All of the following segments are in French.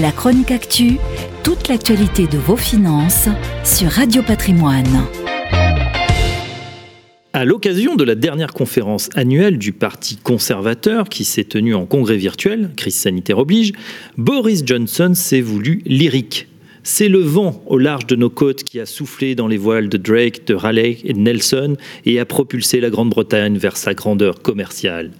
La chronique actu, toute l'actualité de vos finances sur Radio Patrimoine. À l'occasion de la dernière conférence annuelle du Parti conservateur qui s'est tenue en congrès virtuel, crise sanitaire oblige, Boris Johnson s'est voulu lyrique. C'est le vent au large de nos côtes qui a soufflé dans les voiles de Drake, de Raleigh et de Nelson et a propulsé la Grande-Bretagne vers sa grandeur commerciale.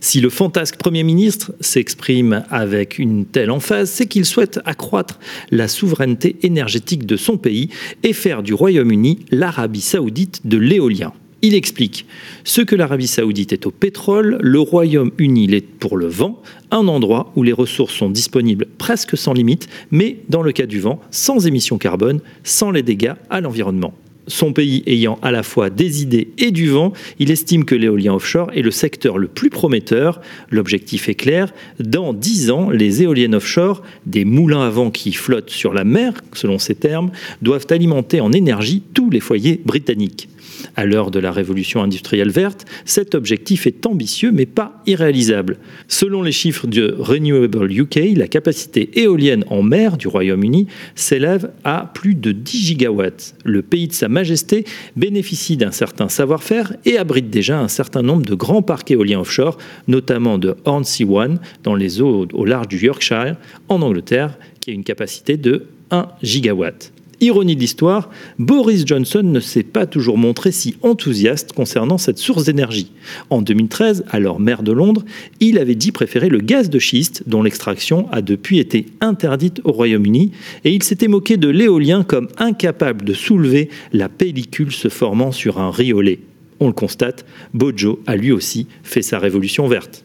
Si le fantasque Premier ministre s'exprime avec une telle emphase, c'est qu'il souhaite accroître la souveraineté énergétique de son pays et faire du Royaume-Uni l'Arabie saoudite de l'éolien. Il explique ce que l'Arabie saoudite est au pétrole, le Royaume-Uni l'est pour le vent, un endroit où les ressources sont disponibles presque sans limite, mais dans le cas du vent, sans émissions carbone, sans les dégâts à l'environnement son pays ayant à la fois des idées et du vent, il estime que l'éolien offshore est le secteur le plus prometteur. L'objectif est clair, dans 10 ans, les éoliennes offshore, des moulins à vent qui flottent sur la mer, selon ses termes, doivent alimenter en énergie tous les foyers britanniques. À l'heure de la révolution industrielle verte, cet objectif est ambitieux mais pas irréalisable. Selon les chiffres de Renewable UK, la capacité éolienne en mer du Royaume-Uni s'élève à plus de 10 gigawatts. Le pays de Sa Majesté bénéficie d'un certain savoir-faire et abrite déjà un certain nombre de grands parcs éoliens offshore, notamment de Hornsea One dans les eaux au large du Yorkshire, en Angleterre, qui a une capacité de 1 gigawatt. Ironie de l'histoire, Boris Johnson ne s'est pas toujours montré si enthousiaste concernant cette source d'énergie. En 2013, alors maire de Londres, il avait dit préférer le gaz de schiste, dont l'extraction a depuis été interdite au Royaume-Uni, et il s'était moqué de l'éolien comme incapable de soulever la pellicule se formant sur un riolet. On le constate, Bojo a lui aussi fait sa révolution verte.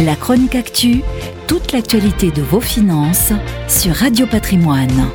La chronique actu, toute l'actualité de vos finances sur Radio Patrimoine.